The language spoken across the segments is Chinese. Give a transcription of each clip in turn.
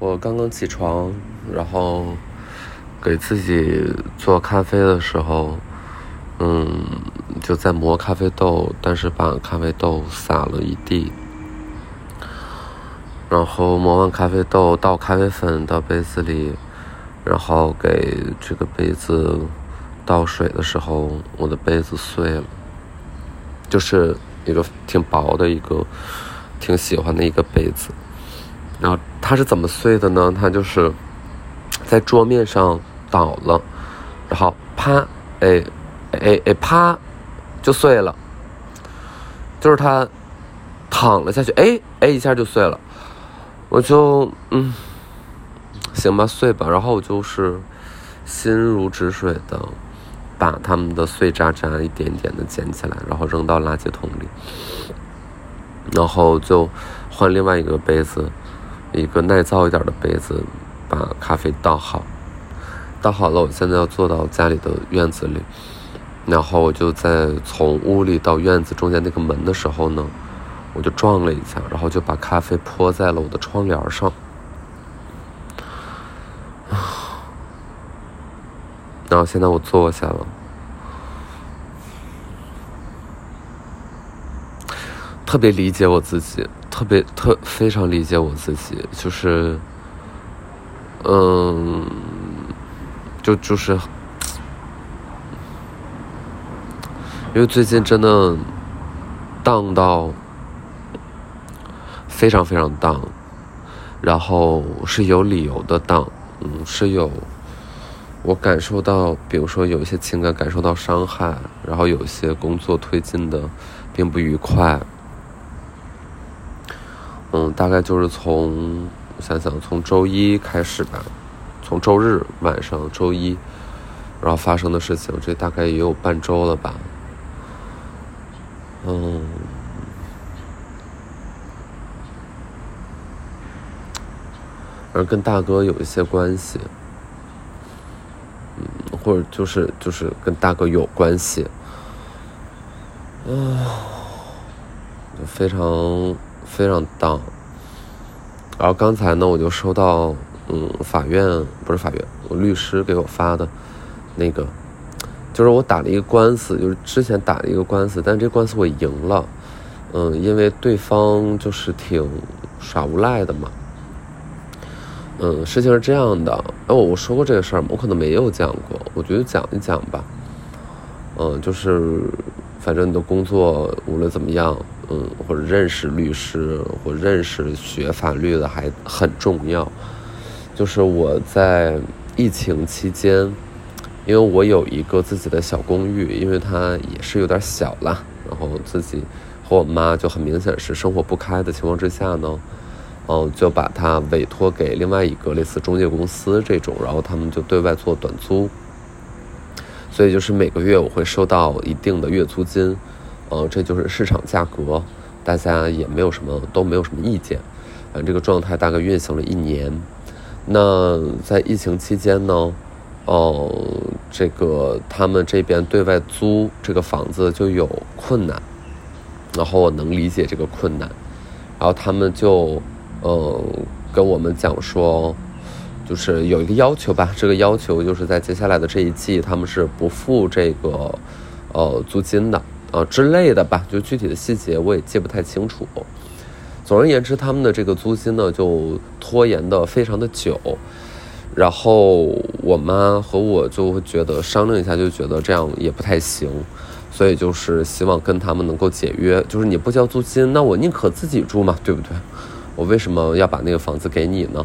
我刚刚起床，然后给自己做咖啡的时候，嗯，就在磨咖啡豆，但是把咖啡豆撒了一地。然后磨完咖啡豆，倒咖啡粉到杯子里，然后给这个杯子倒水的时候，我的杯子碎了，就是一个挺薄的一个，挺喜欢的一个杯子。然后它是怎么碎的呢？它就是在桌面上倒了，然后啪，哎，哎哎啪，就碎了。就是它躺了下去，哎哎一下就碎了。我就嗯，行吧，碎吧。然后我就是心如止水的把它们的碎渣渣一点点的捡起来，然后扔到垃圾桶里，然后就换另外一个杯子。一个耐造一点的杯子，把咖啡倒好，倒好了。我现在要坐到家里的院子里，然后我就在从屋里到院子中间那个门的时候呢，我就撞了一下，然后就把咖啡泼在了我的窗帘上。然后现在我坐下了，特别理解我自己。特别特非常理解我自己，就是，嗯，就就是，因为最近真的荡到非常非常荡，然后是有理由的荡，嗯，是有我感受到，比如说有一些情感感受到伤害，然后有一些工作推进的并不愉快。嗯，大概就是从我想想从周一开始吧，从周日晚上周一，然后发生的事情，这大概也有半周了吧。嗯，而跟大哥有一些关系，嗯，或者就是就是跟大哥有关系，啊，非常。非常荡，然后刚才呢，我就收到，嗯，法院不是法院，我律师给我发的，那个，就是我打了一个官司，就是之前打了一个官司，但这官司我赢了，嗯，因为对方就是挺耍无赖的嘛，嗯，事情是这样的，哎，我我说过这个事儿吗？我可能没有讲过，我觉得讲一讲吧，嗯，就是，反正你的工作无论怎么样。嗯，或者认识律师，或认识学法律的还很重要。就是我在疫情期间，因为我有一个自己的小公寓，因为它也是有点小了，然后自己和我妈就很明显是生活不开的情况之下呢，嗯，就把它委托给另外一个类似中介公司这种，然后他们就对外做短租，所以就是每个月我会收到一定的月租金。呃，这就是市场价格，大家也没有什么，都没有什么意见。反正这个状态大概运行了一年。那在疫情期间呢，哦，这个他们这边对外租这个房子就有困难，然后我能理解这个困难。然后他们就，呃，跟我们讲说，就是有一个要求吧，这个要求就是在接下来的这一季，他们是不付这个，呃，租金的。啊之类的吧，就具体的细节我也记不太清楚。总而言之，他们的这个租金呢就拖延的非常的久，然后我妈和我就觉得商量一下，就觉得这样也不太行，所以就是希望跟他们能够解约，就是你不交租金，那我宁可自己住嘛，对不对？我为什么要把那个房子给你呢？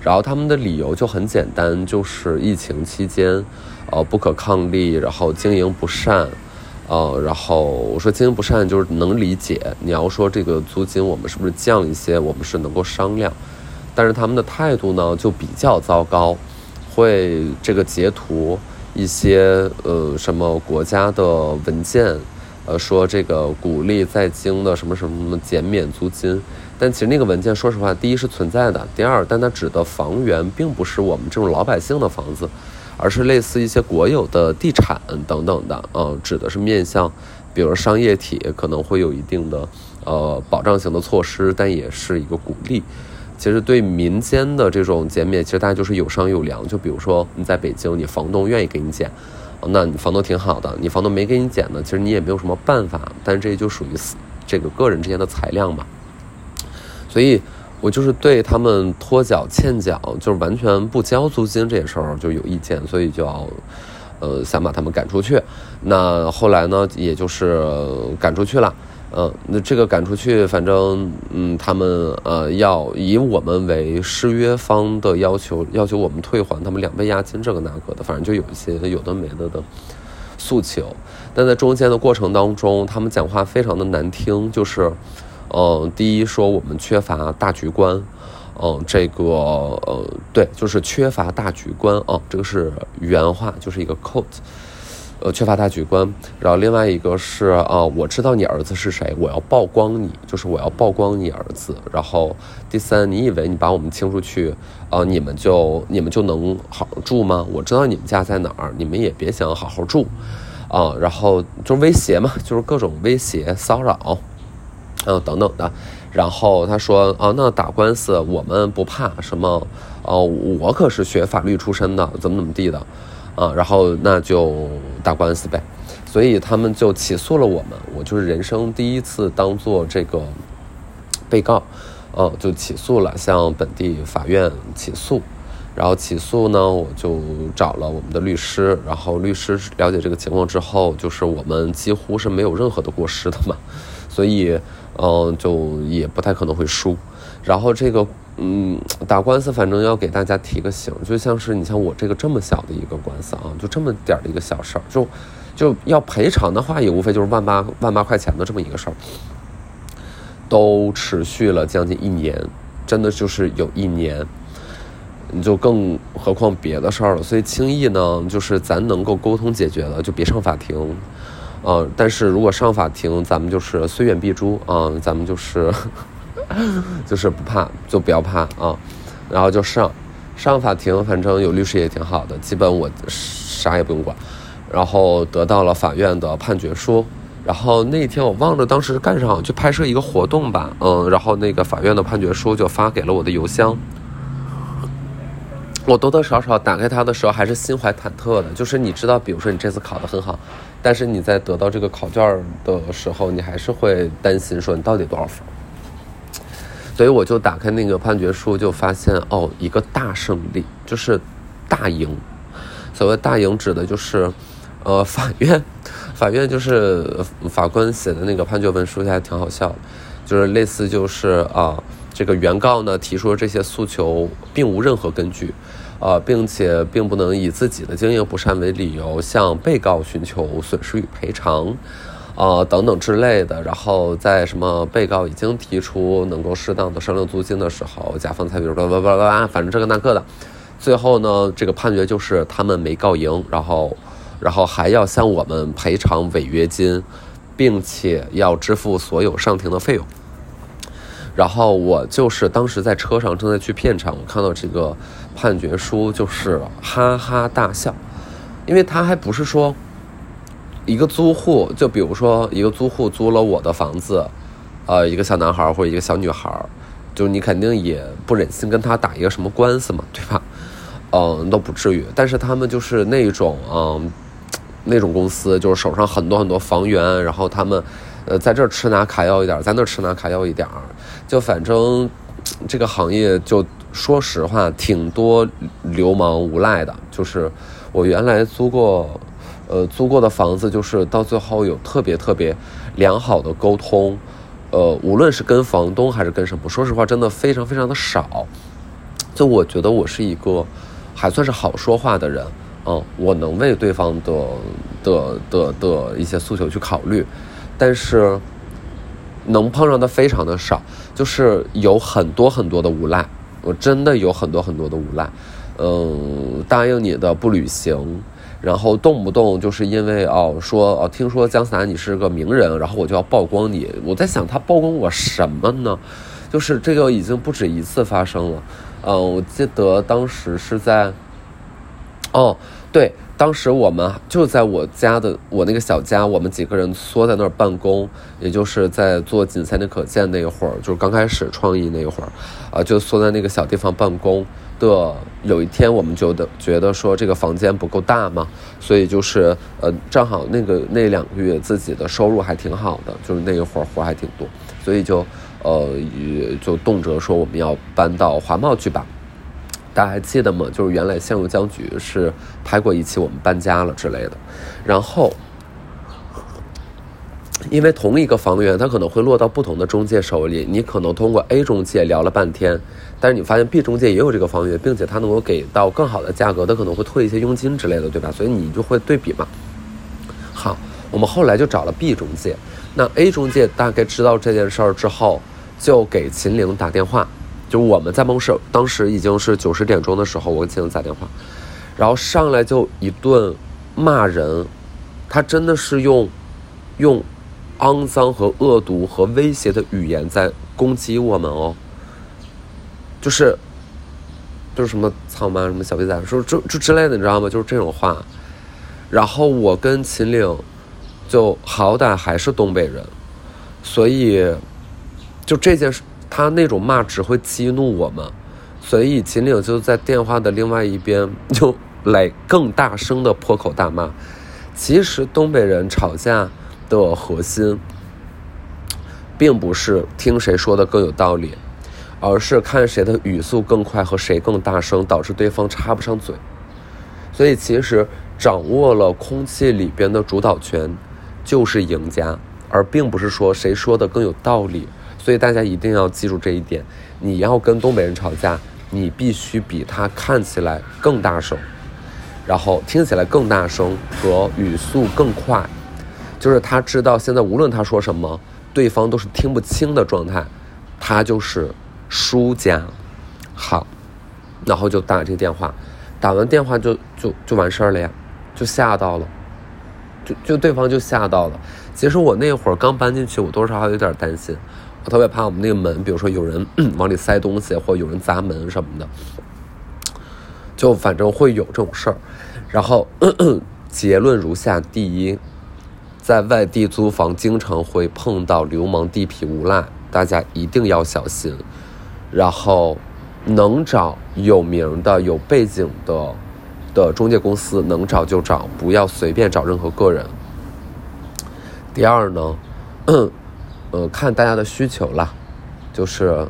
然后他们的理由就很简单，就是疫情期间，呃，不可抗力，然后经营不善。呃，然后我说经营不善就是能理解。你要说这个租金我们是不是降一些，我们是能够商量。但是他们的态度呢就比较糟糕，会这个截图一些呃什么国家的文件，呃说这个鼓励在京的什么什么减免租金。但其实那个文件说实话，第一是存在的，第二但它指的房源并不是我们这种老百姓的房子。而是类似一些国有的地产等等的，呃，指的是面向，比如商业体可能会有一定的，呃，保障型的措施，但也是一个鼓励，其实对民间的这种减免，其实大家就是有商有量。就比如说你在北京，你房东愿意给你减，那你房东挺好的。你房东没给你减呢，其实你也没有什么办法。但这就属于这个个人之间的裁量嘛。所以我就是对他们拖脚欠缴，就是完全不交租金这些事儿就有意见，所以就要。呃，想把他们赶出去，那后来呢，也就是赶出去了。嗯，那这个赶出去，反正嗯，他们呃要以我们为失约方的要求，要求我们退还他们两倍押金，这个那个的，反正就有一些有的没的的诉求。但在中间的过程当中，他们讲话非常的难听，就是，嗯，第一说我们缺乏大局观。嗯，这个呃，对，就是缺乏大局观啊，这个是原话，就是一个 quote，呃，缺乏大局观。然后另外一个是啊，我知道你儿子是谁，我要曝光你，就是我要曝光你儿子。然后第三，你以为你把我们清出去啊，你们就你们就能好住吗？我知道你们家在哪儿，你们也别想好好住啊。然后就是威胁嘛，就是各种威胁骚扰，嗯，等等的。然后他说啊，那打官司我们不怕什么，哦，我可是学法律出身的，怎么怎么地的，啊，然后那就打官司呗，所以他们就起诉了我们，我就是人生第一次当做这个被告，嗯，就起诉了，向本地法院起诉，然后起诉呢，我就找了我们的律师，然后律师了解这个情况之后，就是我们几乎是没有任何的过失的嘛，所以。嗯，就也不太可能会输。然后这个，嗯，打官司反正要给大家提个醒，就像是你像我这个这么小的一个官司啊，就这么点儿的一个小事儿，就就要赔偿的话，也无非就是万八万八块钱的这么一个事儿，都持续了将近一年，真的就是有一年，你就更何况别的事儿了。所以轻易呢，就是咱能够沟通解决的，就别上法庭。嗯，但是如果上法庭，咱们就是虽远必诛啊，咱们就是 就是不怕，就不要怕啊，然后就上上法庭，反正有律师也挺好的，基本我啥也不用管，然后得到了法院的判决书，然后那天我忘了当时干啥，去拍摄一个活动吧，嗯，然后那个法院的判决书就发给了我的邮箱。我多多少少打开它的时候还是心怀忐忑的，就是你知道，比如说你这次考得很好，但是你在得到这个考卷的时候，你还是会担心说你到底多少分。所以我就打开那个判决书，就发现哦，一个大胜利，就是大赢。所谓大赢，指的就是，呃，法院，法院就是法官写的那个判决文书，还挺好笑的，就是类似就是啊。这个原告呢提出的这些诉求并无任何根据，呃，并且并不能以自己的经营不善为理由向被告寻求损失与赔偿，呃，等等之类的。然后在什么被告已经提出能够适当的商量租金的时候，甲方才比如说叭叭叭叭，反正这个那个的。最后呢，这个判决就是他们没告赢，然后，然后还要向我们赔偿违约金，并且要支付所有上庭的费用。然后我就是当时在车上正在去片场，我看到这个判决书，就是哈哈大笑，因为他还不是说一个租户，就比如说一个租户租了我的房子，呃，一个小男孩或者一个小女孩，就你肯定也不忍心跟他打一个什么官司嘛，对吧？嗯，都不至于。但是他们就是那种嗯，那种公司，就是手上很多很多房源，然后他们。呃，在这儿吃拿卡要一点，在那儿吃拿卡要一点，就反正这个行业就说实话挺多流氓无赖的。就是我原来租过，呃，租过的房子，就是到最后有特别特别良好的沟通，呃，无论是跟房东还是跟什么，说实话真的非常非常的少。就我觉得我是一个还算是好说话的人，嗯，我能为对方的的的的一些诉求去考虑。但是，能碰上的非常的少，就是有很多很多的无赖，我真的有很多很多的无赖，嗯，答应你的不履行，然后动不动就是因为哦说哦听说姜思达你是个名人，然后我就要曝光你，我在想他曝光我什么呢？就是这个已经不止一次发生了，嗯，我记得当时是在，哦。对，当时我们就在我家的我那个小家，我们几个人缩在那儿办公，也就是在做仅三天可见那一会儿，就是刚开始创意那一会儿，啊，就缩在那个小地方办公的。有一天，我们就得觉得说这个房间不够大嘛，所以就是呃，正好那个那两个月自己的收入还挺好的，就是那一会儿活还挺多，所以就呃也就动辄说我们要搬到华贸去吧。大家还记得吗？就是原来《陷入僵局》是拍过一期我们搬家了之类的，然后因为同一个房源，它可能会落到不同的中介手里。你可能通过 A 中介聊了半天，但是你发现 B 中介也有这个房源，并且他能够给到更好的价格，他可能会退一些佣金之类的，对吧？所以你就会对比嘛。好，我们后来就找了 B 中介，那 A 中介大概知道这件事儿之后，就给秦岭打电话。就我们在梦室，当时已经是九十点钟的时候，我给秦岭打电话，然后上来就一顿骂人，他真的是用用肮脏和恶毒和威胁的语言在攻击我们哦，就是就是什么操妈什么小逼崽，说就就之类的，你知道吗？就是这种话。然后我跟秦岭就好歹还是东北人，所以就这件事。他那种骂只会激怒我们，所以秦岭就在电话的另外一边就 来更大声的破口大骂。其实东北人吵架的核心，并不是听谁说的更有道理，而是看谁的语速更快和谁更大声，导致对方插不上嘴。所以其实掌握了空气里边的主导权，就是赢家，而并不是说谁说的更有道理。所以大家一定要记住这一点：你要跟东北人吵架，你必须比他看起来更大声，然后听起来更大声和语速更快，就是他知道现在无论他说什么，对方都是听不清的状态，他就是输家。好，然后就打这个电话，打完电话就就就完事儿了呀，就吓到了，就就对方就吓到了。其实我那会儿刚搬进去，我多少还有点担心。我特别怕我们那个门，比如说有人往里塞东西，或有人砸门什么的，就反正会有这种事儿。然后结论如下：第一，在外地租房经常会碰到流氓地痞无赖，大家一定要小心。然后能找有名的、有背景的的中介公司，能找就找，不要随便找任何个人。第二呢？呃，看大家的需求啦，就是，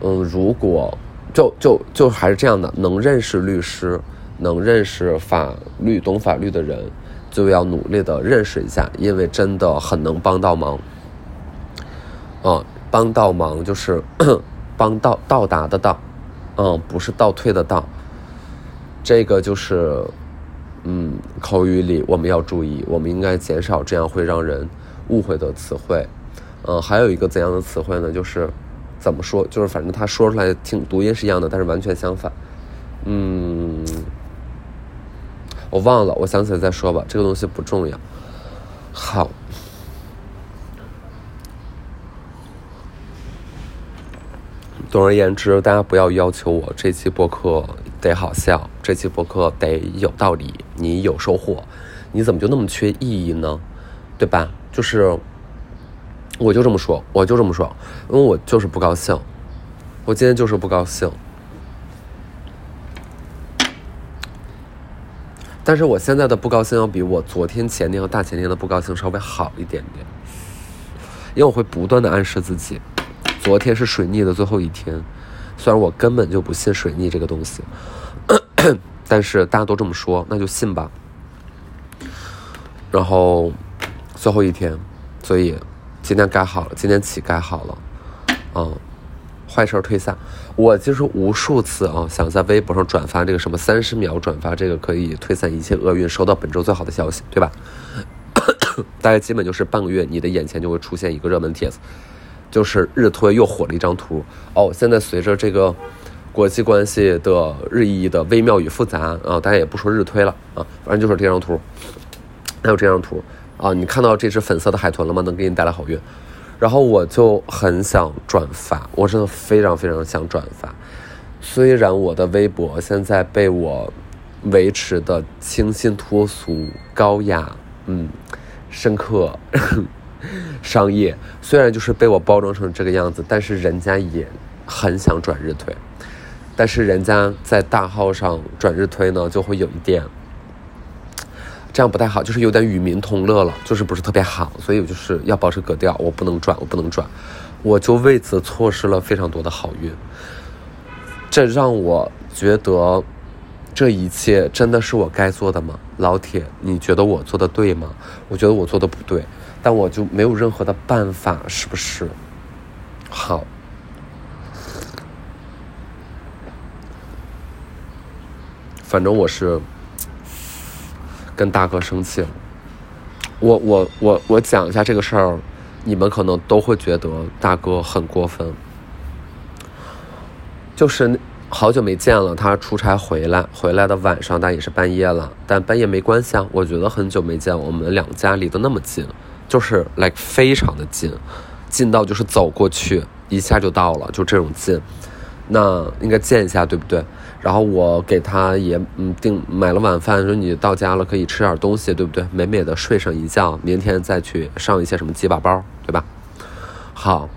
嗯，如果就就就还是这样的，能认识律师，能认识法律、懂法律的人，就要努力的认识一下，因为真的很能帮到忙。啊，帮到忙就是 帮到到达的到，嗯，不是倒退的到。这个就是，嗯，口语里我们要注意，我们应该减少这样会让人误会的词汇。嗯，还有一个怎样的词汇呢？就是怎么说？就是反正他说出来听读音是一样的，但是完全相反。嗯，我忘了，我想起来再说吧。这个东西不重要。好，总而言之，大家不要要求我这期播客得好笑，这期播客得有道理，你有收获。你怎么就那么缺意义呢？对吧？就是。我就这么说，我就这么说，因为我就是不高兴，我今天就是不高兴。但是我现在的不高兴要比我昨天、前天和大前天的不高兴稍微好一点点，因为我会不断的暗示自己，昨天是水逆的最后一天，虽然我根本就不信水逆这个东西，但是大家都这么说，那就信吧。然后最后一天，所以。今天改好了，今天起改好了，嗯，坏事退散。我其实无数次啊，想在微博上转发这个什么三十秒转发这个可以退散一切厄运，收到本周最好的消息，对吧？大概基本就是半个月，你的眼前就会出现一个热门帖子，就是日推又火了一张图。哦，现在随着这个国际关系的日益的微妙与复杂啊，大家也不说日推了啊，反正就是这张图，还有这张图。啊，你看到这只粉色的海豚了吗？能给你带来好运。然后我就很想转发，我真的非常非常想转发。虽然我的微博现在被我维持的清新脱俗、高雅，嗯，深刻、商业。虽然就是被我包装成这个样子，但是人家也很想转日推。但是人家在大号上转日推呢，就会有一点这样不太好，就是有点与民同乐了，就是不是特别好。所以我就是要保持格调，我不能转，我不能转，我就为此错失了非常多的好运。这让我觉得，这一切真的是我该做的吗？老铁，你觉得我做的对吗？我觉得我做的不对，但我就没有任何的办法，是不是？好。反正我是跟大哥生气了，我我我我讲一下这个事儿，你们可能都会觉得大哥很过分。就是好久没见了，他出差回来，回来的晚上，但也是半夜了，但半夜没关系啊。我觉得很久没见，我们两家离得那么近，就是 like 非常的近，近到就是走过去一下就到了，就这种近，那应该见一下，对不对？然后我给他也嗯订买了晚饭，说你到家了可以吃点东西，对不对？美美的睡上一觉，明天再去上一些什么鸡巴包，对吧？好，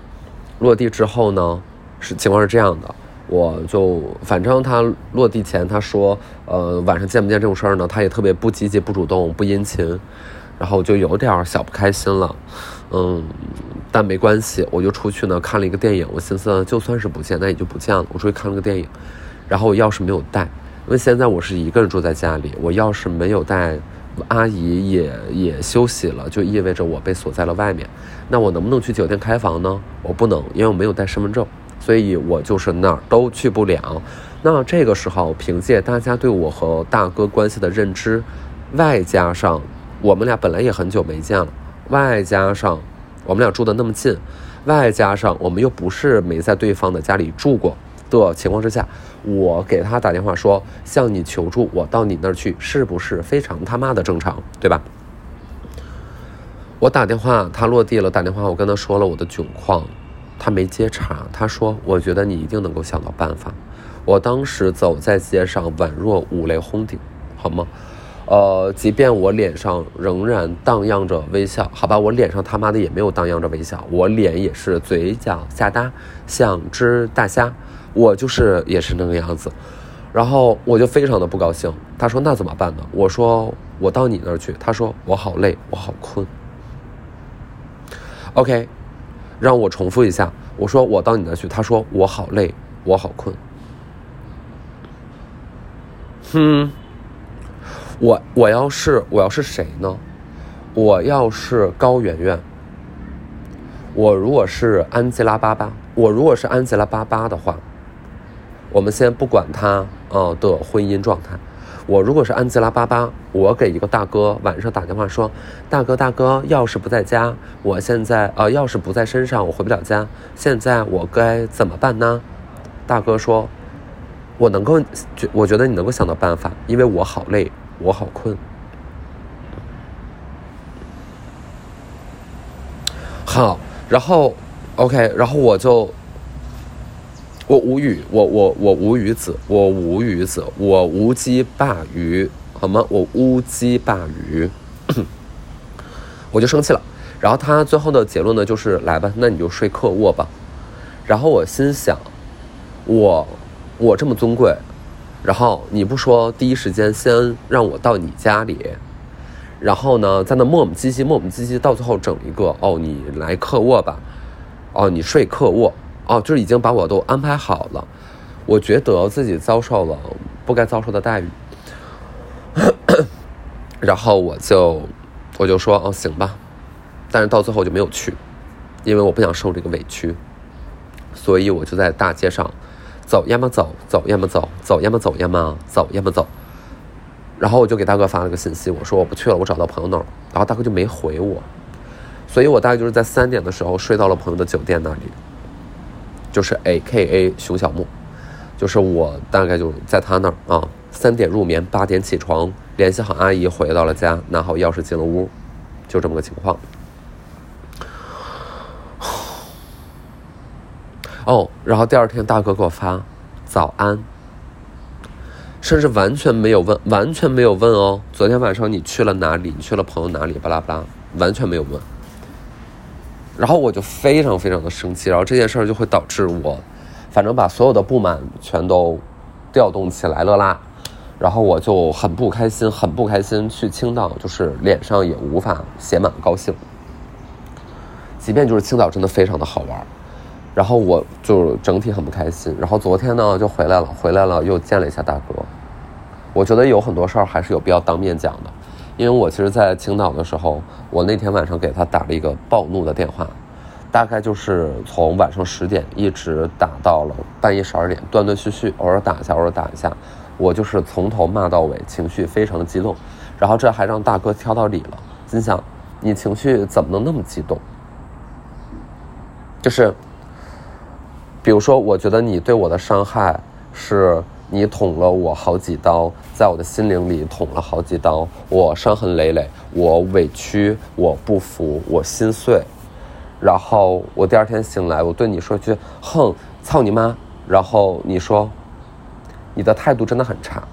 落地之后呢，是情况是这样的，我就反正他落地前他说，呃，晚上见不见这种事儿呢？他也特别不积极、不主动、不殷勤，然后就有点小不开心了，嗯，但没关系，我就出去呢看了一个电影，我寻思就算是不见，那也就不见了，我出去看了个电影。然后我钥匙没有带，因为现在我是一个人住在家里，我钥匙没有带，阿姨也也休息了，就意味着我被锁在了外面。那我能不能去酒店开房呢？我不能，因为我没有带身份证，所以我就是哪儿都去不了。那这个时候，凭借大家对我和大哥关系的认知，外加上我们俩本来也很久没见了，外加上我们俩住的那么近，外加上我们又不是没在对方的家里住过的情况之下。我给他打电话说向你求助，我到你那儿去，是不是非常他妈的正常，对吧？我打电话，他落地了，打电话我跟他说了我的窘况，他没接茬，他说我觉得你一定能够想到办法。我当时走在街上宛若五雷轰顶，好吗？呃，即便我脸上仍然荡漾着微笑，好吧，我脸上他妈的也没有荡漾着微笑，我脸也是嘴角下耷，像只大虾。我就是也是那个样子，然后我就非常的不高兴。他说：“那怎么办呢？”我说：“我到你那儿去。”他说：“我好累，我好困。” OK，让我重复一下。我说：“我到你那儿去。”他说：“我好累，我好困。”哼，我我要是我要是谁呢？我要是高圆圆，我如果是安吉拉巴巴，我如果是安吉拉巴巴的话。我们先不管他呃的婚姻状态，我如果是安吉拉巴巴，我给一个大哥晚上打电话说，大哥大哥，钥匙不在家，我现在呃钥匙不在身上，我回不了家，现在我该怎么办呢？大哥说，我能够我觉得你能够想到办法，因为我好累，我好困。好，然后 OK，然后我就。我无语，我我我无语子，我无语子，我无鸡霸鱼，好吗？我乌鸡霸鱼，我就生气了。然后他最后的结论呢，就是来吧，那你就睡客卧吧。然后我心想，我我这么尊贵，然后你不说第一时间先让我到你家里，然后呢，在那磨磨唧唧磨磨唧唧，到最后整一个哦，你来客卧吧，哦，你睡客卧。哦，就是已经把我都安排好了，我觉得自己遭受了不该遭受的待遇，然后我就我就说哦行吧，但是到最后就没有去，因为我不想受这个委屈，所以我就在大街上走，要么走走，要么走走，要么走，要么走，要么走，然后我就给大哥发了个信息，我说我不去了，我找到朋友那儿，然后大哥就没回我，所以我大概就是在三点的时候睡到了朋友的酒店那里。就是 A K A 熊小木，就是我大概就在他那儿啊，三点入眠，八点起床，联系好阿姨，回到了家，拿好钥匙进了屋，就这么个情况。哦，然后第二天大哥给我发早安，甚至完全没有问，完全没有问哦。昨天晚上你去了哪里？你去了朋友哪里？巴拉巴拉，完全没有问。然后我就非常非常的生气，然后这件事儿就会导致我，反正把所有的不满全都调动起来了啦。然后我就很不开心，很不开心。去青岛就是脸上也无法写满高兴，即便就是青岛真的非常的好玩。然后我就整体很不开心。然后昨天呢就回来了，回来了又见了一下大哥。我觉得有很多事儿还是有必要当面讲的，因为我其实，在青岛的时候，我那天晚上给他打了一个暴怒的电话，大概就是从晚上十点一直打到了半夜十二点，断断续续，偶尔打一下，偶尔打一下。我就是从头骂到尾，情绪非常激动，然后这还让大哥挑到理了，心想你情绪怎么能那么激动？就是，比如说，我觉得你对我的伤害是你捅了我好几刀，在我的心灵里捅了好几刀，我伤痕累累，我委屈，我不服，我心碎，然后我第二天醒来，我对你说句哼，操你妈，然后你说。你的态度真的很差，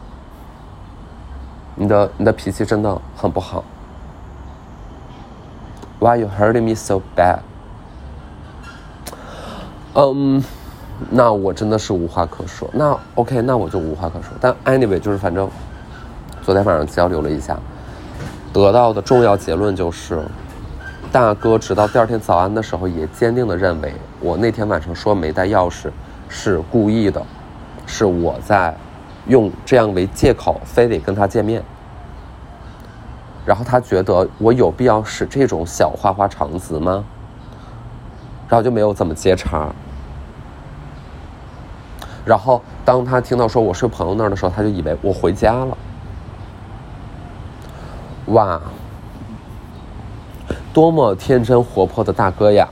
你的你的脾气真的很不好。Why you hurting me so bad？嗯，那我真的是无话可说。那 OK，那我就无话可说。但 anyway，就是反正昨天晚上交流了一下，得到的重要结论就是，大哥直到第二天早安的时候，也坚定的认为我那天晚上说没带钥匙是故意的。是我在用这样为借口，非得跟他见面，然后他觉得我有必要使这种小花花肠子吗？然后就没有怎么接茬。然后当他听到说我睡朋友那儿的时候，他就以为我回家了。哇，多么天真活泼的大哥呀！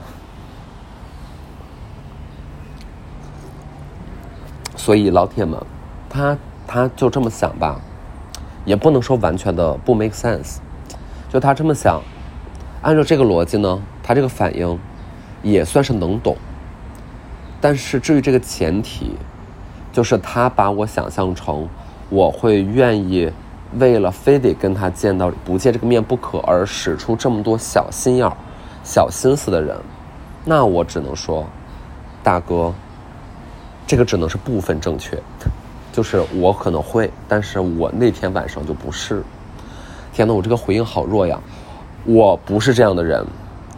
所以老铁们，他他就这么想吧，也不能说完全的不 make sense，就他这么想，按照这个逻辑呢，他这个反应也算是能懂。但是至于这个前提，就是他把我想象成我会愿意为了非得跟他见到不见这个面不可而使出这么多小心眼儿、小心思的人，那我只能说，大哥。这个只能是部分正确，就是我可能会，但是我那天晚上就不是。天呐，我这个回应好弱呀！我不是这样的人，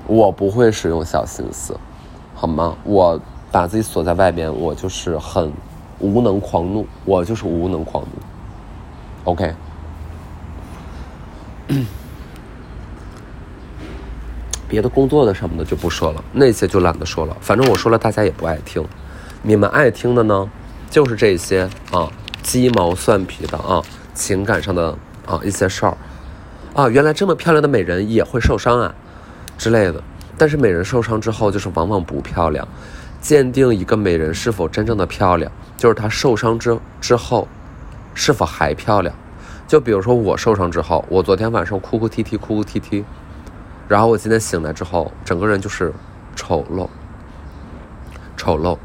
我不会使用小心思，好吗？我把自己锁在外边，我就是很无能狂怒，我就是无能狂怒。OK，别的工作的什么的就不说了，那些就懒得说了，反正我说了大家也不爱听。你们爱听的呢，就是这些啊，鸡毛蒜皮的啊，情感上的啊一些事儿，啊，原来这么漂亮的美人也会受伤啊，之类的。但是美人受伤之后，就是往往不漂亮。鉴定一个美人是否真正的漂亮，就是她受伤之之后，是否还漂亮。就比如说我受伤之后，我昨天晚上哭哭啼啼，哭哭啼啼，然后我今天醒来之后，整个人就是丑陋，丑陋。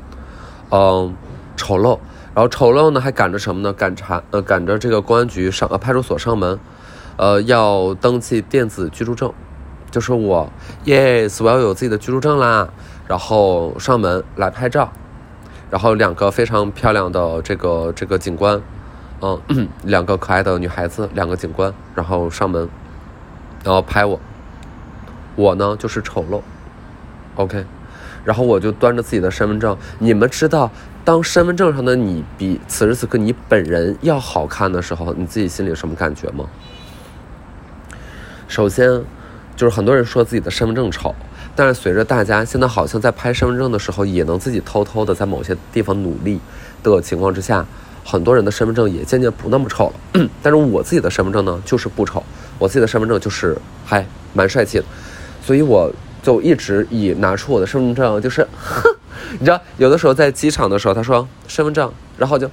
嗯，丑陋，然后丑陋呢，还赶着什么呢？赶查呃，赶着这个公安局上呃派出所上门，呃，要登记电子居住证，就是我，yes，我要有自己的居住证啦。然后上门来拍照，然后两个非常漂亮的这个这个警官，嗯，两个可爱的女孩子，两个警官，然后上门，然后拍我，我呢就是丑陋，OK。然后我就端着自己的身份证，你们知道，当身份证上的你比此时此刻你本人要好看的时候，你自己心里什么感觉吗？首先，就是很多人说自己的身份证丑，但是随着大家现在好像在拍身份证的时候，也能自己偷偷的在某些地方努力的情况之下，很多人的身份证也渐渐不那么丑了。但是我自己的身份证呢，就是不丑，我自己的身份证就是还蛮帅气的，所以我。就一直以拿出我的身份证，就是，你知道，有的时候在机场的时候，他说身份证，然后就，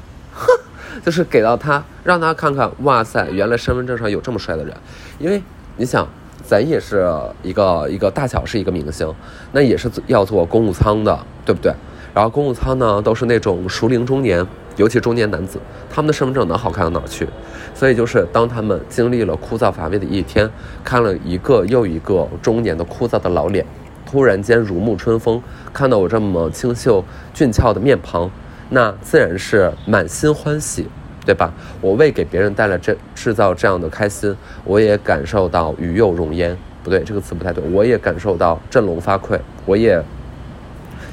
就是给到他，让他看看，哇塞，原来身份证上有这么帅的人，因为你想，咱也是一个一个大小是一个明星，那也是要坐公务舱的，对不对？然后公务舱呢都是那种熟龄中年，尤其中年男子，他们的身份证能好看到哪儿去？所以就是当他们经历了枯燥乏味的一天，看了一个又一个中年的枯燥的老脸，突然间如沐春风，看到我这么清秀俊俏的面庞，那自然是满心欢喜，对吧？我为给别人带来这制造这样的开心，我也感受到与有荣焉。不对，这个词不太对。我也感受到振聋发聩，我也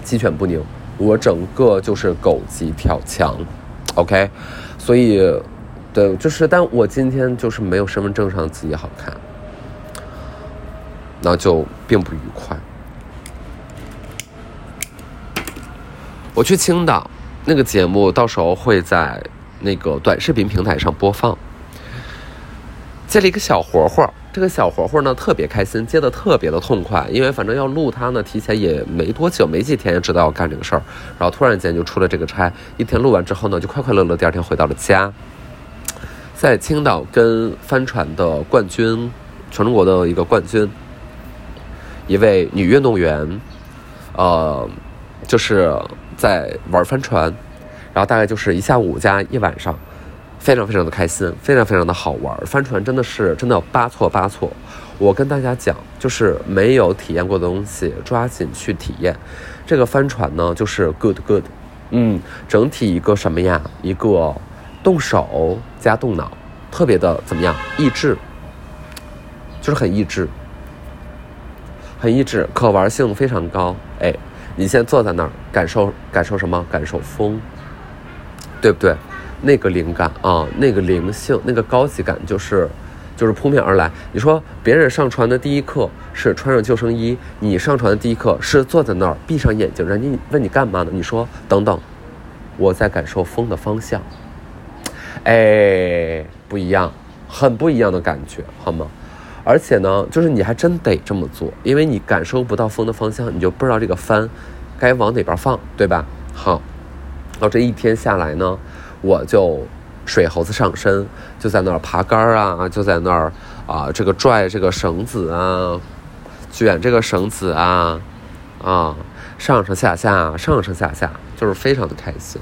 鸡犬不宁，我整个就是狗急跳墙。OK，所以，对，就是，但我今天就是没有身份证上自己好看，那就并不愉快。我去青岛那个节目，到时候会在那个短视频平台上播放，接了一个小活活。这个小活活呢特别开心，接的特别的痛快，因为反正要录它呢，提前也没多久，没几天就知道要干这个事儿，然后突然间就出了这个差，一天录完之后呢，就快快乐乐，第二天回到了家，在青岛跟帆船的冠军，全中国的一个冠军，一位女运动员，呃，就是在玩帆船，然后大概就是一下午加一晚上。非常非常的开心，非常非常的好玩。帆船真的是真的八错八错。我跟大家讲，就是没有体验过的东西，抓紧去体验。这个帆船呢，就是 good good，嗯，整体一个什么呀？一个动手加动脑，特别的怎么样？益智，就是很益智，很益智，可玩性非常高。哎，你先坐在那儿，感受感受什么？感受风，对不对？那个灵感啊，那个灵性，那个高级感，就是，就是扑面而来。你说别人上船的第一刻是穿上救生衣，你上船的第一刻是坐在那儿闭上眼睛，人家问你干嘛呢？你说等等，我在感受风的方向。哎，不一样，很不一样的感觉，好吗？而且呢，就是你还真得这么做，因为你感受不到风的方向，你就不知道这个帆该往哪边放，对吧？好，然后这一天下来呢。我就水猴子上身，就在那儿爬杆儿啊，就在那儿啊，这个拽这个绳子啊，卷这个绳子啊，啊，上上下下，上上下下，就是非常的开心。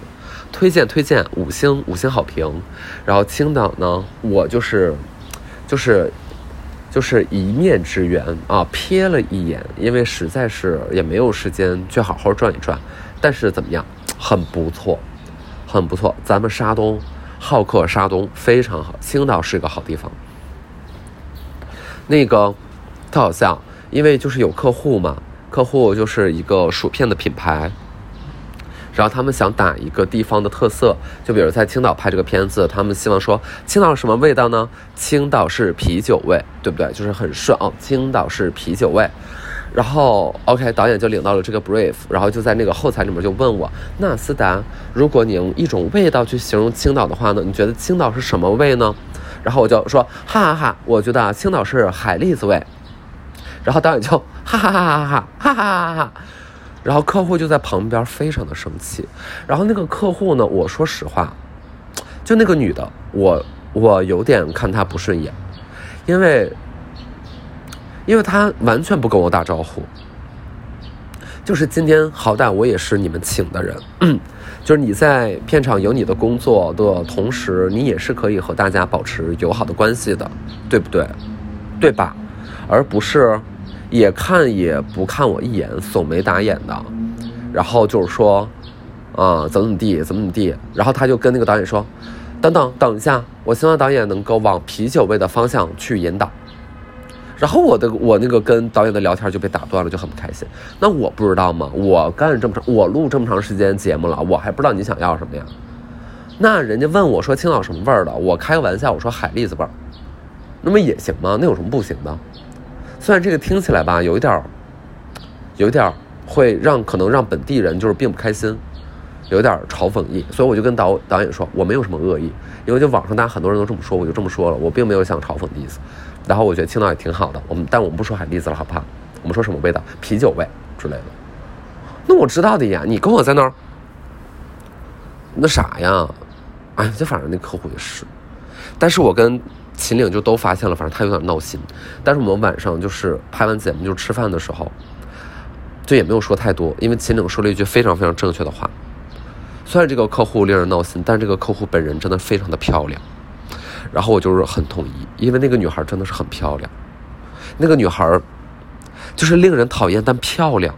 推荐推荐，五星五星好评。然后青岛呢，我就是就是就是一面之缘啊，瞥了一眼，因为实在是也没有时间去好好转一转，但是怎么样，很不错。很不错，咱们沙东，好客沙东非常好，青岛是一个好地方。那个，特好笑，因为就是有客户嘛，客户就是一个薯片的品牌，然后他们想打一个地方的特色，就比如在青岛拍这个片子，他们希望说青岛什么味道呢？青岛是啤酒味，对不对？就是很顺哦，青岛是啤酒味。然后，OK，导演就领到了这个 brief，然后就在那个后台里面就问我，那思达，如果你用一种味道去形容青岛的话呢，你觉得青岛是什么味呢？然后我就说，哈哈哈，我觉得青岛是海蛎子味。然后导演就哈哈哈哈哈哈哈哈哈，然后客户就在旁边非常的生气。然后那个客户呢，我说实话，就那个女的，我我有点看她不顺眼，因为。因为他完全不跟我打招呼，就是今天好歹我也是你们请的人，就是你在片场有你的工作的同时，你也是可以和大家保持友好的关系的，对不对？对吧？而不是也看也不看我一眼，耸眉打眼的，然后就是说啊怎么怎么地，怎么怎么地，然后他就跟那个导演说，等等等一下，我希望导演能够往啤酒味的方向去引导。然后我的我那个跟导演的聊天就被打断了，就很不开心。那我不知道吗？我干这么长，我录这么长时间节目了，我还不知道你想要什么呀？那人家问我说青岛什么味儿的，我开个玩笑，我说海蛎子味儿，那么也行吗？那有什么不行的？虽然这个听起来吧，有一点儿，有一点儿会让可能让本地人就是并不开心，有点嘲讽意，所以我就跟导导演说，我没有什么恶意，因为就网上大家很多人都这么说，我就这么说了，我并没有想嘲讽的意思。然后我觉得青岛也挺好的，我们但我们不说海蛎子了，好不好？我们说什么味道？啤酒味之类的。那我知道的呀，你跟我在那儿，那啥呀？哎，就反正那客户也是。但是我跟秦岭就都发现了，反正他有点闹心。但是我们晚上就是拍完节目就吃饭的时候，就也没有说太多，因为秦岭说了一句非常非常正确的话。虽然这个客户令人闹心，但是这个客户本人真的非常的漂亮。然后我就是很统一，因为那个女孩真的是很漂亮。那个女孩就是令人讨厌但漂亮，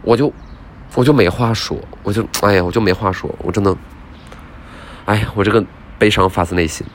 我就我就没话说，我就哎呀，我就没话说，我真的，哎呀，我这个悲伤发自内心。